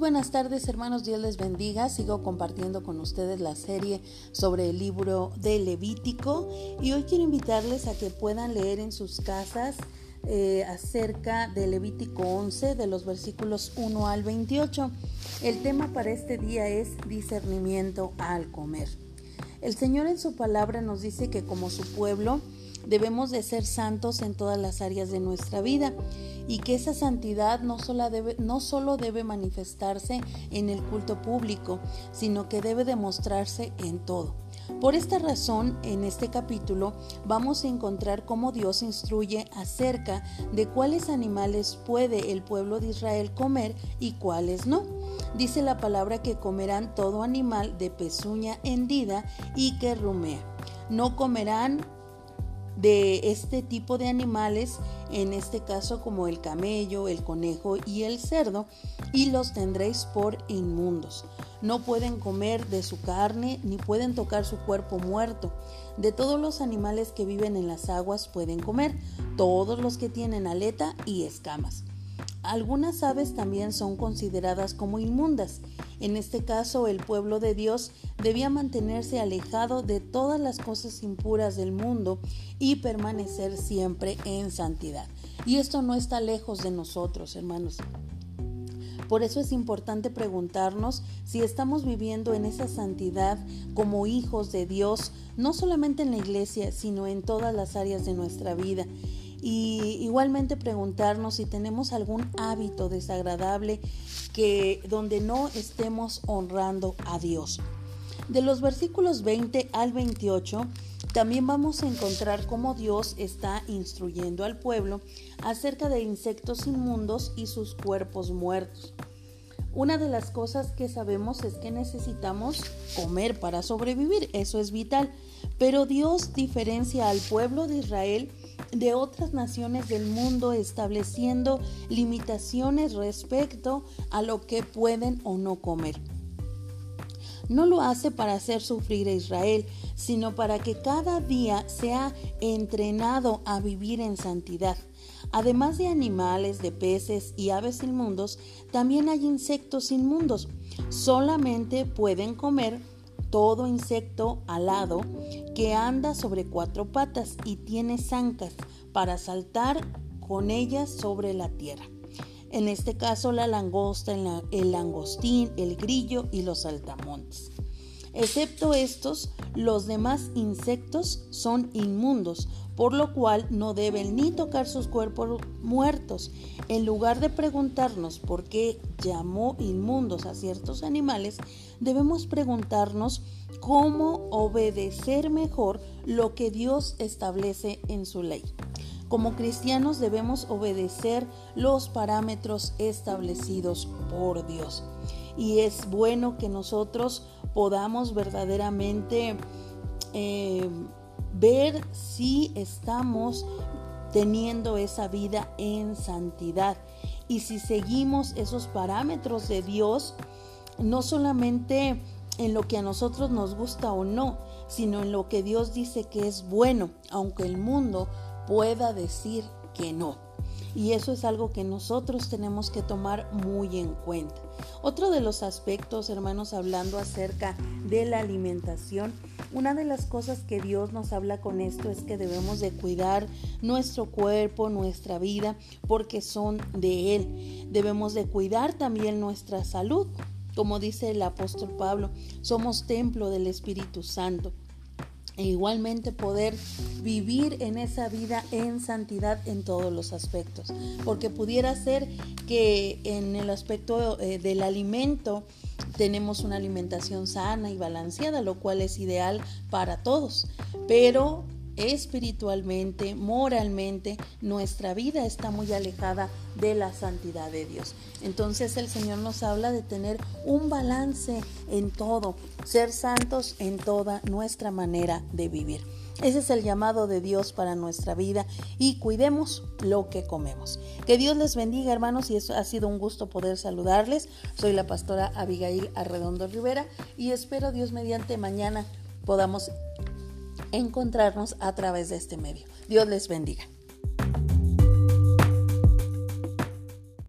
buenas tardes hermanos, Dios les bendiga. Sigo compartiendo con ustedes la serie sobre el libro de Levítico y hoy quiero invitarles a que puedan leer en sus casas eh, acerca de Levítico 11 de los versículos 1 al 28. El tema para este día es discernimiento al comer. El Señor en su palabra nos dice que como su pueblo debemos de ser santos en todas las áreas de nuestra vida y que esa santidad no solo, debe, no solo debe manifestarse en el culto público, sino que debe demostrarse en todo. Por esta razón, en este capítulo vamos a encontrar cómo Dios instruye acerca de cuáles animales puede el pueblo de Israel comer y cuáles no. Dice la palabra que comerán todo animal de pezuña hendida y que rumea. No comerán de este tipo de animales, en este caso como el camello, el conejo y el cerdo, y los tendréis por inmundos. No pueden comer de su carne ni pueden tocar su cuerpo muerto. De todos los animales que viven en las aguas pueden comer, todos los que tienen aleta y escamas. Algunas aves también son consideradas como inmundas. En este caso, el pueblo de Dios debía mantenerse alejado de todas las cosas impuras del mundo y permanecer siempre en santidad. Y esto no está lejos de nosotros, hermanos. Por eso es importante preguntarnos si estamos viviendo en esa santidad como hijos de Dios, no solamente en la iglesia, sino en todas las áreas de nuestra vida y igualmente preguntarnos si tenemos algún hábito desagradable que donde no estemos honrando a Dios. De los versículos 20 al 28 también vamos a encontrar cómo Dios está instruyendo al pueblo acerca de insectos inmundos y sus cuerpos muertos. Una de las cosas que sabemos es que necesitamos comer para sobrevivir, eso es vital, pero Dios diferencia al pueblo de Israel de otras naciones del mundo estableciendo limitaciones respecto a lo que pueden o no comer. No lo hace para hacer sufrir a Israel, sino para que cada día sea entrenado a vivir en santidad. Además de animales, de peces y aves inmundos, también hay insectos inmundos. Solamente pueden comer todo insecto alado que anda sobre cuatro patas y tiene zancas para saltar con ellas sobre la tierra. En este caso la langosta, el langostín, el grillo y los saltamontes. Excepto estos, los demás insectos son inmundos, por lo cual no deben ni tocar sus cuerpos muertos. En lugar de preguntarnos por qué llamó inmundos a ciertos animales, debemos preguntarnos cómo obedecer mejor lo que Dios establece en su ley. Como cristianos debemos obedecer los parámetros establecidos por Dios. Y es bueno que nosotros podamos verdaderamente eh, ver si estamos teniendo esa vida en santidad. Y si seguimos esos parámetros de Dios, no solamente en lo que a nosotros nos gusta o no, sino en lo que Dios dice que es bueno, aunque el mundo pueda decir que no. Y eso es algo que nosotros tenemos que tomar muy en cuenta. Otro de los aspectos, hermanos, hablando acerca de la alimentación, una de las cosas que Dios nos habla con esto es que debemos de cuidar nuestro cuerpo, nuestra vida, porque son de Él. Debemos de cuidar también nuestra salud. Como dice el apóstol Pablo, somos templo del Espíritu Santo e igualmente poder vivir en esa vida en santidad en todos los aspectos. Porque pudiera ser que en el aspecto eh, del alimento tenemos una alimentación sana y balanceada, lo cual es ideal para todos. Pero espiritualmente, moralmente, nuestra vida está muy alejada de la santidad de Dios. Entonces el Señor nos habla de tener un balance en todo, ser santos en toda nuestra manera de vivir. Ese es el llamado de Dios para nuestra vida y cuidemos lo que comemos. Que Dios les bendiga hermanos y eso ha sido un gusto poder saludarles. Soy la pastora Abigail Arredondo Rivera y espero Dios mediante mañana podamos encontrarnos a través de este medio. Dios les bendiga.